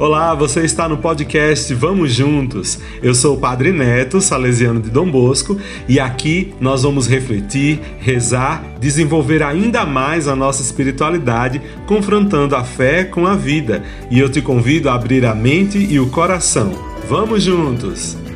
Olá, você está no podcast Vamos Juntos. Eu sou o Padre Neto, salesiano de Dom Bosco, e aqui nós vamos refletir, rezar, desenvolver ainda mais a nossa espiritualidade, confrontando a fé com a vida. E eu te convido a abrir a mente e o coração. Vamos juntos!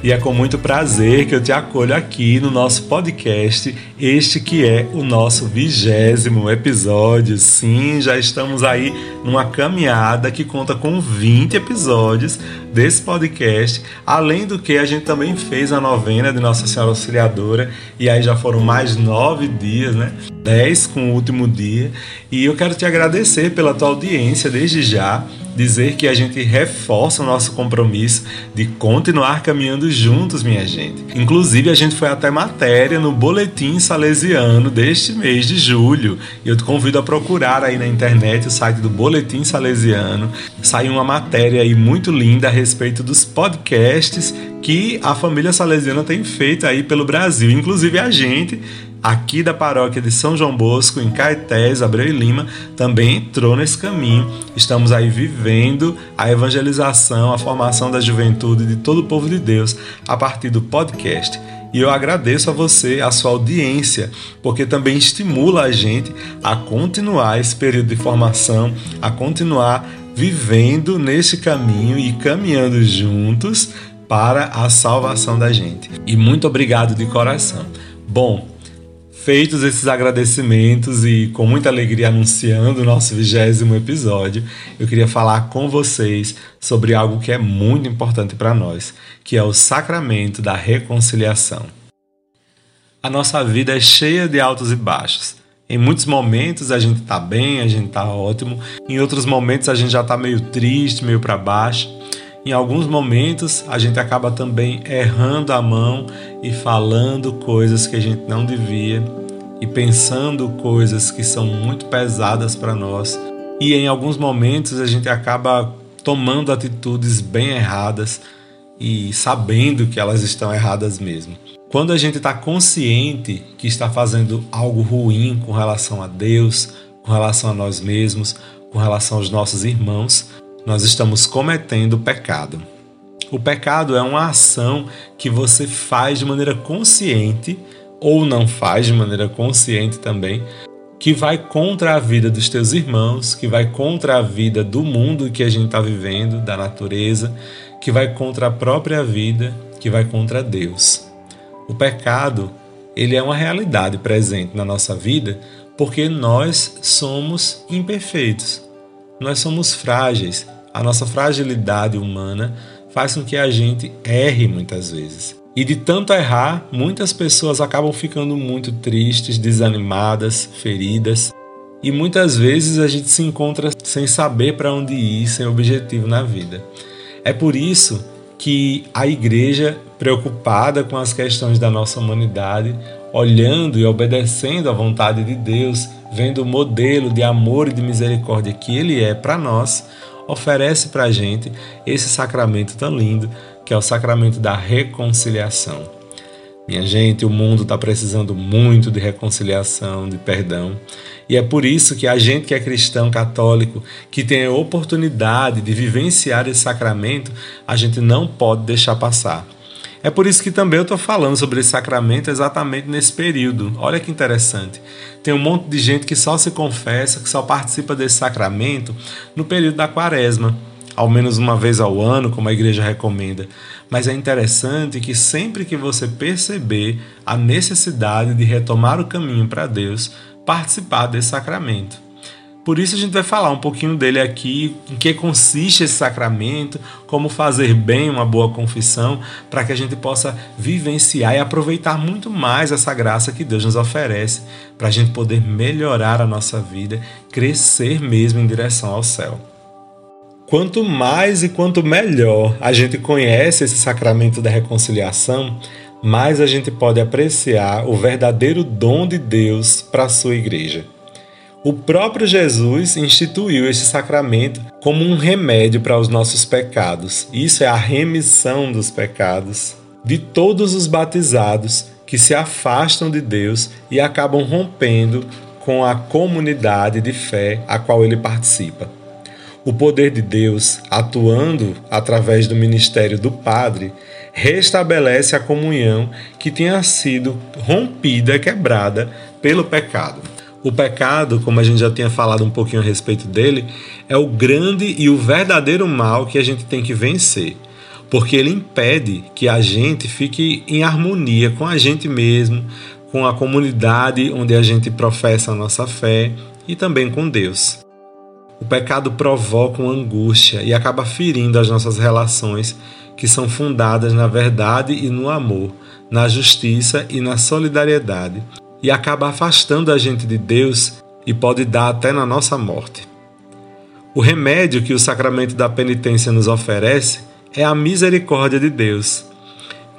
E é com muito prazer que eu te acolho aqui no nosso podcast, este que é o nosso vigésimo episódio. Sim, já estamos aí numa caminhada que conta com 20 episódios desse podcast. Além do que, a gente também fez a novena de Nossa Senhora Auxiliadora, e aí já foram mais nove dias, né? Dez com o último dia. E eu quero te agradecer pela tua audiência desde já dizer que a gente reforça o nosso compromisso de continuar caminhando juntos, minha gente. Inclusive, a gente foi até matéria no Boletim Salesiano deste mês de julho. E eu te convido a procurar aí na internet o site do Boletim Salesiano. Saiu uma matéria aí muito linda a respeito dos podcasts que a família salesiana tem feito aí pelo Brasil, inclusive a gente aqui da paróquia de São João Bosco, em Caetés, Abreu e Lima, também entrou nesse caminho. Estamos aí vivendo a evangelização, a formação da juventude de todo o povo de Deus a partir do podcast. E eu agradeço a você, a sua audiência, porque também estimula a gente a continuar esse período de formação, a continuar vivendo nesse caminho e caminhando juntos para a salvação da gente. E muito obrigado de coração. Bom, Feitos esses agradecimentos e com muita alegria anunciando o nosso vigésimo episódio, eu queria falar com vocês sobre algo que é muito importante para nós, que é o sacramento da reconciliação. A nossa vida é cheia de altos e baixos. Em muitos momentos a gente está bem, a gente está ótimo, em outros momentos a gente já está meio triste, meio para baixo. Em alguns momentos a gente acaba também errando a mão e falando coisas que a gente não devia e pensando coisas que são muito pesadas para nós. E em alguns momentos a gente acaba tomando atitudes bem erradas e sabendo que elas estão erradas mesmo. Quando a gente está consciente que está fazendo algo ruim com relação a Deus, com relação a nós mesmos, com relação aos nossos irmãos, nós estamos cometendo pecado. O pecado é uma ação que você faz de maneira consciente ou não faz de maneira consciente também, que vai contra a vida dos teus irmãos, que vai contra a vida do mundo que a gente está vivendo, da natureza, que vai contra a própria vida, que vai contra Deus. O pecado, ele é uma realidade presente na nossa vida porque nós somos imperfeitos. Nós somos frágeis a nossa fragilidade humana faz com que a gente erre muitas vezes. E de tanto errar, muitas pessoas acabam ficando muito tristes, desanimadas, feridas. E muitas vezes a gente se encontra sem saber para onde ir, sem objetivo na vida. É por isso que a igreja, preocupada com as questões da nossa humanidade, olhando e obedecendo à vontade de Deus, vendo o modelo de amor e de misericórdia que Ele é para nós, oferece para a gente esse sacramento tão lindo que é o sacramento da reconciliação. Minha gente, o mundo está precisando muito de reconciliação, de perdão. E é por isso que a gente que é cristão católico, que tem a oportunidade de vivenciar esse sacramento, a gente não pode deixar passar. É por isso que também eu estou falando sobre esse sacramento exatamente nesse período. Olha que interessante. Tem um monte de gente que só se confessa, que só participa desse sacramento no período da quaresma, ao menos uma vez ao ano, como a igreja recomenda. Mas é interessante que sempre que você perceber a necessidade de retomar o caminho para Deus, participar desse sacramento. Por isso a gente vai falar um pouquinho dele aqui, em que consiste esse sacramento, como fazer bem uma boa confissão, para que a gente possa vivenciar e aproveitar muito mais essa graça que Deus nos oferece, para a gente poder melhorar a nossa vida, crescer mesmo em direção ao céu. Quanto mais e quanto melhor a gente conhece esse sacramento da reconciliação, mais a gente pode apreciar o verdadeiro dom de Deus para a sua igreja. O próprio Jesus instituiu este sacramento como um remédio para os nossos pecados. Isso é a remissão dos pecados de todos os batizados que se afastam de Deus e acabam rompendo com a comunidade de fé a qual ele participa. O poder de Deus, atuando através do ministério do Padre, restabelece a comunhão que tinha sido rompida, quebrada pelo pecado. O pecado, como a gente já tinha falado um pouquinho a respeito dele, é o grande e o verdadeiro mal que a gente tem que vencer, porque ele impede que a gente fique em harmonia com a gente mesmo, com a comunidade onde a gente professa a nossa fé e também com Deus. O pecado provoca uma angústia e acaba ferindo as nossas relações que são fundadas na verdade e no amor, na justiça e na solidariedade, e acaba afastando a gente de Deus e pode dar até na nossa morte. O remédio que o sacramento da penitência nos oferece é a misericórdia de Deus,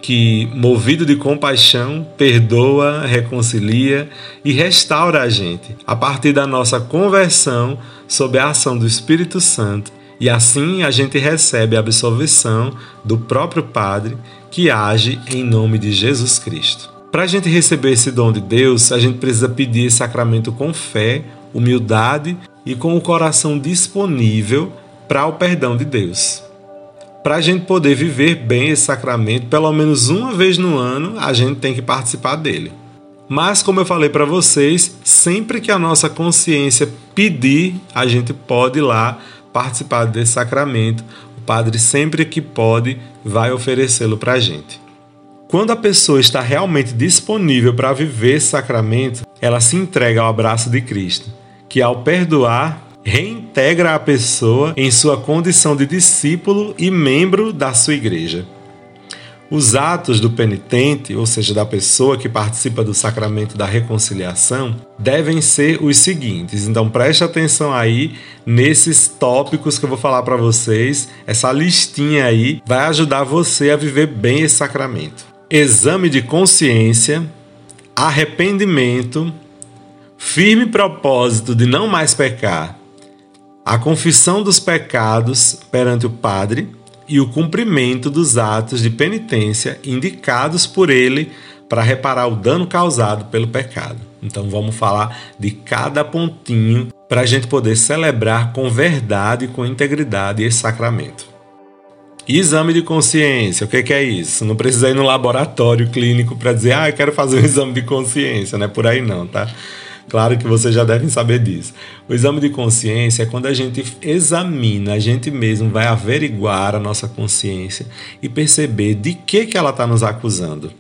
que, movido de compaixão, perdoa, reconcilia e restaura a gente a partir da nossa conversão sob a ação do Espírito Santo. E assim a gente recebe a absolvição do próprio Padre que age em nome de Jesus Cristo. Para a gente receber esse dom de Deus, a gente precisa pedir esse sacramento com fé, humildade e com o coração disponível para o perdão de Deus. Para a gente poder viver bem esse sacramento, pelo menos uma vez no ano, a gente tem que participar dele. Mas, como eu falei para vocês, sempre que a nossa consciência pedir, a gente pode ir lá participar desse sacramento. O padre, sempre que pode, vai oferecê-lo para a gente. Quando a pessoa está realmente disponível para viver esse sacramento, ela se entrega ao abraço de Cristo, que ao perdoar reintegra a pessoa em sua condição de discípulo e membro da sua igreja. Os atos do penitente, ou seja, da pessoa que participa do sacramento da reconciliação, devem ser os seguintes. Então preste atenção aí nesses tópicos que eu vou falar para vocês. Essa listinha aí vai ajudar você a viver bem esse sacramento. Exame de consciência, arrependimento, firme propósito de não mais pecar, a confissão dos pecados perante o Padre e o cumprimento dos atos de penitência indicados por ele para reparar o dano causado pelo pecado. Então vamos falar de cada pontinho para a gente poder celebrar com verdade e com integridade esse sacramento. exame de consciência, o que é isso? Não precisa ir no laboratório clínico para dizer, ah, eu quero fazer um exame de consciência, não é por aí não, tá? Claro que vocês já devem saber disso. O exame de consciência é quando a gente examina, a gente mesmo vai averiguar a nossa consciência e perceber de que, que ela está nos acusando.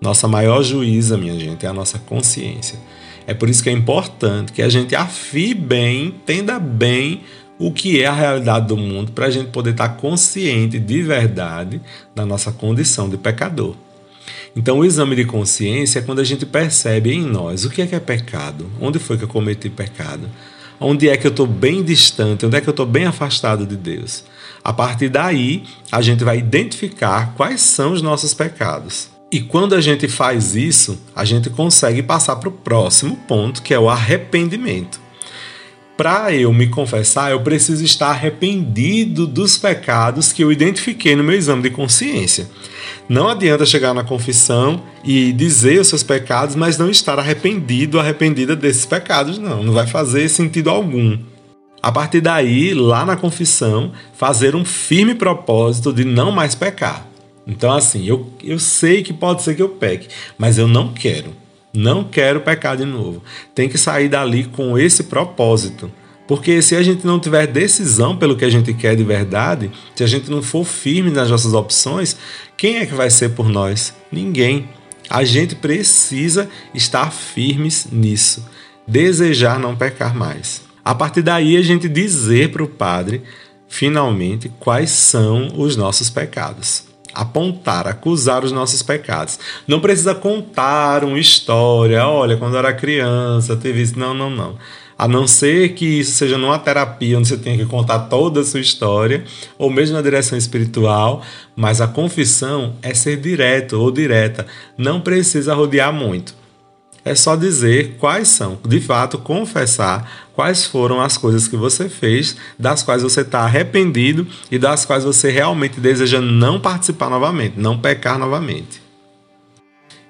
Nossa maior juíza, minha gente, é a nossa consciência. É por isso que é importante que a gente afie bem, entenda bem o que é a realidade do mundo, para a gente poder estar tá consciente de verdade da nossa condição de pecador. Então, o exame de consciência é quando a gente percebe em nós o que é que é pecado, onde foi que eu cometi pecado, onde é que eu estou bem distante, onde é que eu estou bem afastado de Deus. A partir daí, a gente vai identificar quais são os nossos pecados. E quando a gente faz isso, a gente consegue passar para o próximo ponto, que é o arrependimento. Para eu me confessar, eu preciso estar arrependido dos pecados que eu identifiquei no meu exame de consciência. Não adianta chegar na confissão e dizer os seus pecados, mas não estar arrependido, arrependida desses pecados, não. Não vai fazer sentido algum. A partir daí, lá na confissão, fazer um firme propósito de não mais pecar. Então, assim, eu, eu sei que pode ser que eu peque, mas eu não quero. Não quero pecar de novo. Tem que sair dali com esse propósito. Porque se a gente não tiver decisão pelo que a gente quer de verdade, se a gente não for firme nas nossas opções, quem é que vai ser por nós? Ninguém. A gente precisa estar firmes nisso, desejar não pecar mais. A partir daí, a gente dizer para o Padre, finalmente, quais são os nossos pecados. Apontar, acusar os nossos pecados. Não precisa contar uma história, olha, quando eu era criança, teve isso. Não, não, não a não ser que isso seja numa terapia onde você tenha que contar toda a sua história, ou mesmo na direção espiritual, mas a confissão é ser direto ou direta, não precisa rodear muito. É só dizer quais são, de fato, confessar quais foram as coisas que você fez, das quais você está arrependido e das quais você realmente deseja não participar novamente, não pecar novamente.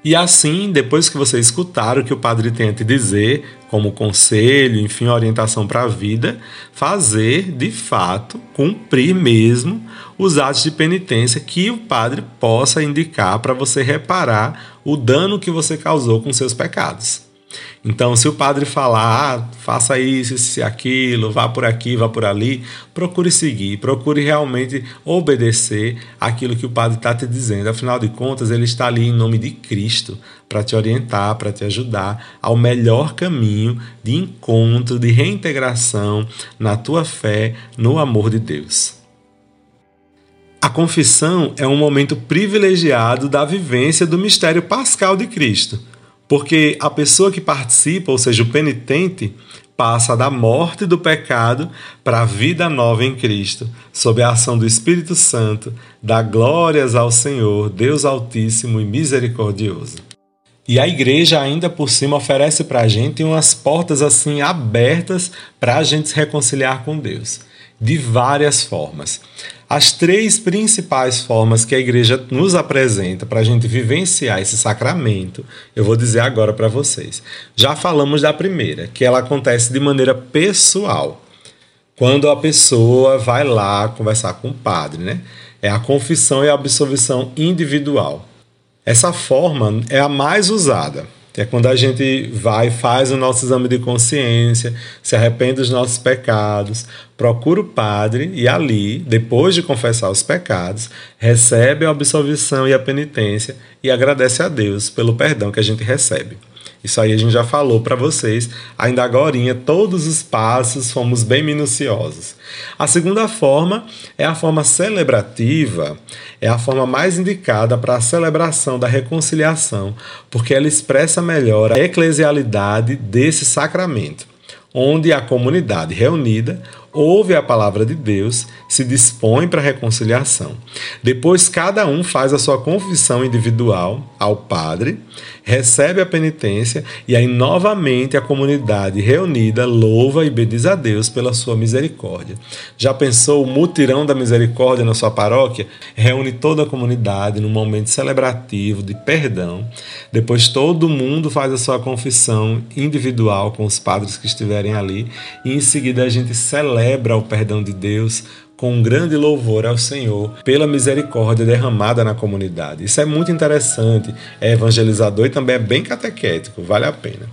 E assim, depois que você escutar o que o padre tem a te dizer, como conselho, enfim, orientação para a vida, fazer de fato, cumprir mesmo os atos de penitência que o padre possa indicar para você reparar o dano que você causou com seus pecados. Então, se o padre falar, ah, faça isso, isso aquilo, vá por aqui, vá por ali, procure seguir, procure realmente obedecer aquilo que o padre está te dizendo. Afinal de contas, ele está ali em nome de Cristo para te orientar, para te ajudar ao melhor caminho de encontro, de reintegração na tua fé, no amor de Deus. A confissão é um momento privilegiado da vivência do mistério pascal de Cristo porque a pessoa que participa, ou seja, o penitente, passa da morte do pecado para a vida nova em Cristo, sob a ação do Espírito Santo, dá glórias ao Senhor, Deus Altíssimo e Misericordioso. E a igreja, ainda por cima, oferece para a gente umas portas assim abertas para a gente se reconciliar com Deus, de várias formas. As três principais formas que a igreja nos apresenta para a gente vivenciar esse sacramento, eu vou dizer agora para vocês. Já falamos da primeira, que ela acontece de maneira pessoal. Quando a pessoa vai lá conversar com o padre, né? É a confissão e a absolvição individual. Essa forma é a mais usada é quando a gente vai, faz o nosso exame de consciência, se arrepende dos nossos pecados, procura o padre e ali, depois de confessar os pecados, recebe a absolvição e a penitência e agradece a Deus pelo perdão que a gente recebe. Isso aí a gente já falou para vocês, ainda agora, todos os passos fomos bem minuciosos. A segunda forma é a forma celebrativa, é a forma mais indicada para a celebração da reconciliação, porque ela expressa melhor a eclesialidade desse sacramento, onde a comunidade reunida ouve a palavra de Deus, se dispõe para a reconciliação. Depois, cada um faz a sua confissão individual ao Padre, recebe a penitência e aí novamente a comunidade reunida louva e bendiz a Deus pela sua misericórdia. Já pensou o mutirão da misericórdia na sua paróquia? Reúne toda a comunidade num momento celebrativo de perdão. Depois todo mundo faz a sua confissão individual com os padres que estiverem ali e em seguida a gente celebra o perdão de Deus com um grande louvor ao Senhor pela misericórdia derramada na comunidade. Isso é muito interessante, é evangelizador e também é bem catequético, vale a pena.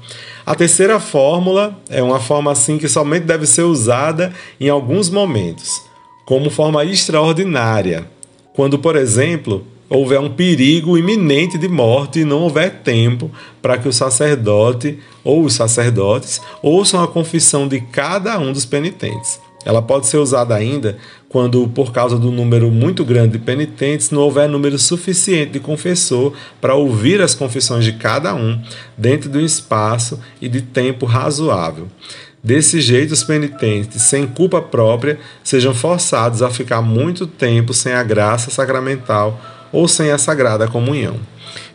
A terceira fórmula é uma forma assim que somente deve ser usada em alguns momentos, como forma extraordinária, quando, por exemplo, houver um perigo iminente de morte e não houver tempo para que o sacerdote ou os sacerdotes ouçam a confissão de cada um dos penitentes. Ela pode ser usada ainda quando, por causa do número muito grande de penitentes, não houver número suficiente de confessor para ouvir as confissões de cada um dentro de um espaço e de tempo razoável. Desse jeito, os penitentes, sem culpa própria, sejam forçados a ficar muito tempo sem a graça sacramental ou sem a sagrada comunhão.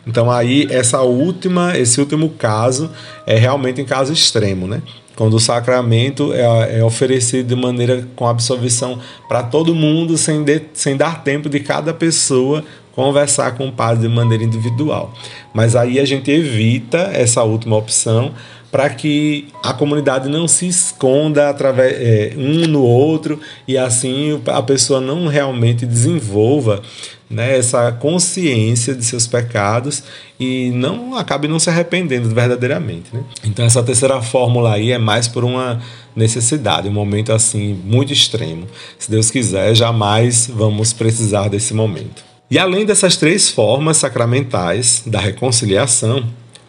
Então aí essa última, esse último caso é realmente um caso extremo, né? quando o sacramento é, é oferecido de maneira com absolvição para todo mundo, sem, de, sem dar tempo de cada pessoa conversar com o padre de maneira individual. Mas aí a gente evita essa última opção para que a comunidade não se esconda através é, um no outro e assim a pessoa não realmente desenvolva né, essa consciência de seus pecados e não acabe não se arrependendo verdadeiramente. Né? Então essa terceira fórmula aí é mais por uma necessidade, um momento assim muito extremo. Se Deus quiser, jamais vamos precisar desse momento. E além dessas três formas sacramentais da reconciliação,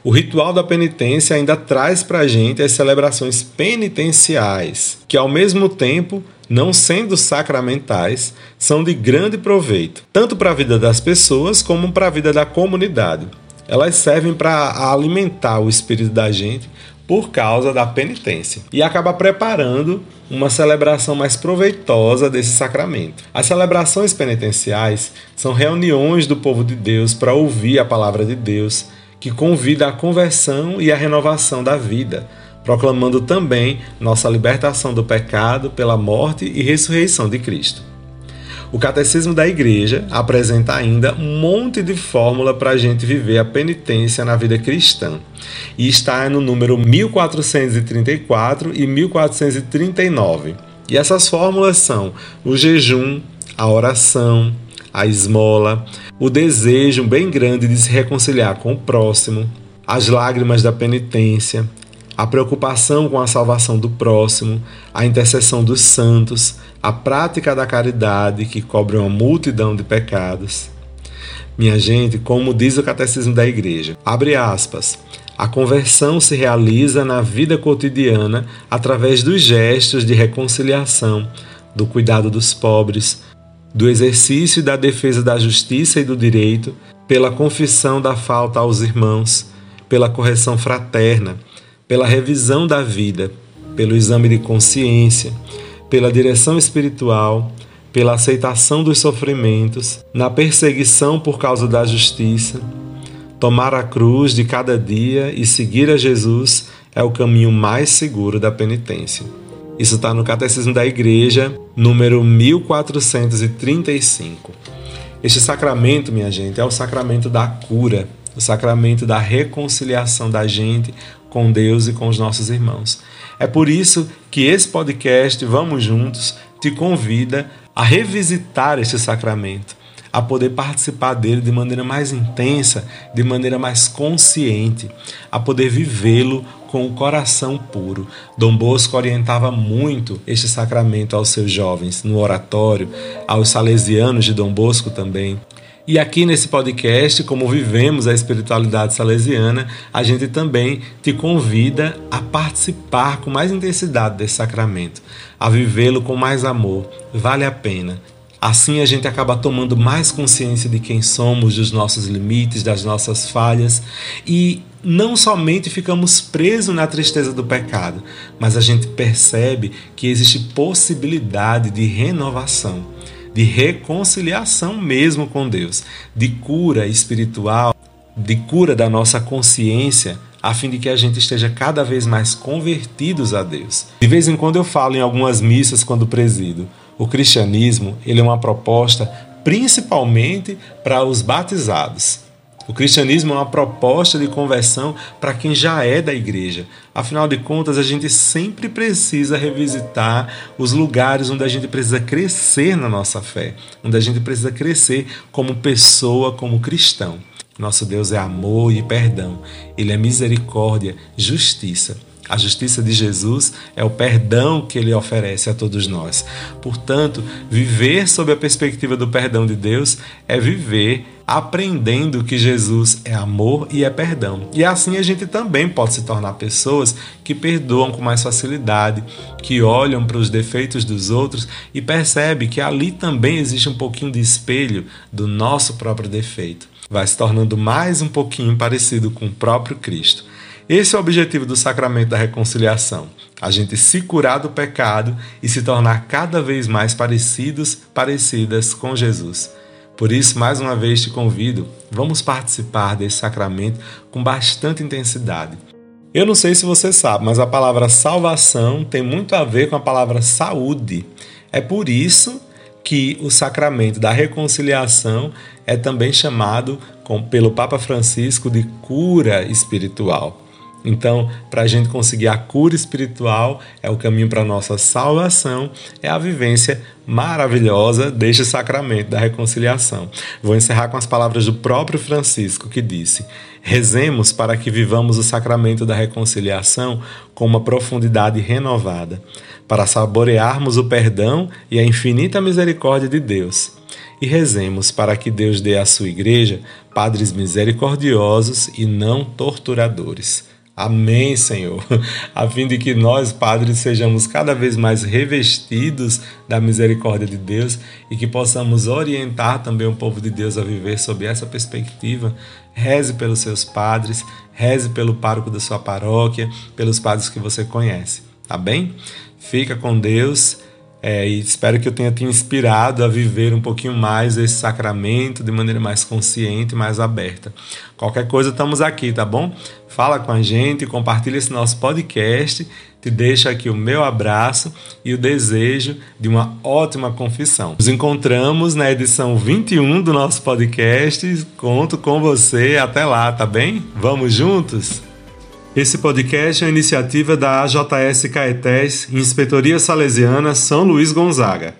o ritual da penitência ainda traz para a gente as celebrações penitenciais, que ao mesmo tempo, não sendo sacramentais, são de grande proveito, tanto para a vida das pessoas como para a vida da comunidade. Elas servem para alimentar o espírito da gente por causa da penitência e acaba preparando uma celebração mais proveitosa desse sacramento. As celebrações penitenciais são reuniões do povo de Deus para ouvir a palavra de Deus, que convida à conversão e à renovação da vida, proclamando também nossa libertação do pecado pela morte e ressurreição de Cristo. O Catecismo da Igreja apresenta ainda um monte de fórmula para a gente viver a penitência na vida cristã. E está no número 1434 e 1439. E essas fórmulas são o jejum, a oração, a esmola, o desejo bem grande de se reconciliar com o próximo, as lágrimas da penitência, a preocupação com a salvação do próximo, a intercessão dos santos, a prática da caridade que cobre uma multidão de pecados. Minha gente, como diz o Catecismo da Igreja, abre aspas, a conversão se realiza na vida cotidiana através dos gestos de reconciliação, do cuidado dos pobres, do exercício e da defesa da justiça e do direito, pela confissão da falta aos irmãos, pela correção fraterna, pela revisão da vida, pelo exame de consciência, pela direção espiritual, pela aceitação dos sofrimentos, na perseguição por causa da justiça. Tomar a cruz de cada dia e seguir a Jesus é o caminho mais seguro da penitência. Isso está no Catecismo da Igreja, número 1435. Este sacramento, minha gente, é o sacramento da cura, o sacramento da reconciliação da gente com Deus e com os nossos irmãos. É por isso que esse podcast Vamos Juntos te convida a revisitar este sacramento, a poder participar dele de maneira mais intensa, de maneira mais consciente, a poder vivê-lo com o coração puro. Dom Bosco orientava muito este sacramento aos seus jovens no oratório, aos salesianos de Dom Bosco também. E aqui nesse podcast, como vivemos a espiritualidade salesiana, a gente também te convida a participar com mais intensidade desse sacramento, a vivê-lo com mais amor. Vale a pena. Assim a gente acaba tomando mais consciência de quem somos, dos nossos limites, das nossas falhas e não somente ficamos presos na tristeza do pecado, mas a gente percebe que existe possibilidade de renovação de reconciliação mesmo com Deus, de cura espiritual, de cura da nossa consciência, a fim de que a gente esteja cada vez mais convertidos a Deus. De vez em quando eu falo em algumas missas quando presido, o cristianismo ele é uma proposta principalmente para os batizados. O cristianismo é uma proposta de conversão para quem já é da igreja. Afinal de contas, a gente sempre precisa revisitar os lugares onde a gente precisa crescer na nossa fé, onde a gente precisa crescer como pessoa, como cristão. Nosso Deus é amor e perdão. Ele é misericórdia, justiça. A justiça de Jesus é o perdão que ele oferece a todos nós. Portanto, viver sob a perspectiva do perdão de Deus é viver aprendendo que Jesus é amor e é perdão. E assim a gente também pode se tornar pessoas que perdoam com mais facilidade, que olham para os defeitos dos outros e percebe que ali também existe um pouquinho de espelho do nosso próprio defeito. Vai se tornando mais um pouquinho parecido com o próprio Cristo. Esse é o objetivo do sacramento da reconciliação: a gente se curar do pecado e se tornar cada vez mais parecidos, parecidas com Jesus. Por isso, mais uma vez te convido, vamos participar desse sacramento com bastante intensidade. Eu não sei se você sabe, mas a palavra salvação tem muito a ver com a palavra saúde. É por isso que o sacramento da reconciliação é também chamado com, pelo Papa Francisco de cura espiritual. Então, para a gente conseguir a cura espiritual, é o caminho para a nossa salvação, é a vivência maravilhosa deste sacramento da reconciliação. Vou encerrar com as palavras do próprio Francisco, que disse: Rezemos para que vivamos o sacramento da reconciliação com uma profundidade renovada, para saborearmos o perdão e a infinita misericórdia de Deus. E rezemos para que Deus dê à sua igreja padres misericordiosos e não torturadores Amém, Senhor. A fim de que nós, padres, sejamos cada vez mais revestidos da misericórdia de Deus e que possamos orientar também o povo de Deus a viver sob essa perspectiva. Reze pelos seus padres, reze pelo pároco da sua paróquia, pelos padres que você conhece. Tá bem? Fica com Deus é, e espero que eu tenha te inspirado a viver um pouquinho mais esse sacramento de maneira mais consciente, mais aberta. Qualquer coisa, estamos aqui, tá bom? Fala com a gente, compartilha esse nosso podcast. te deixo aqui o meu abraço e o desejo de uma ótima confissão. Nos encontramos na edição 21 do nosso podcast. Conto com você. Até lá, tá bem? Vamos juntos? Esse podcast é iniciativa da AJS Caetés, Inspetoria Salesiana São Luís Gonzaga.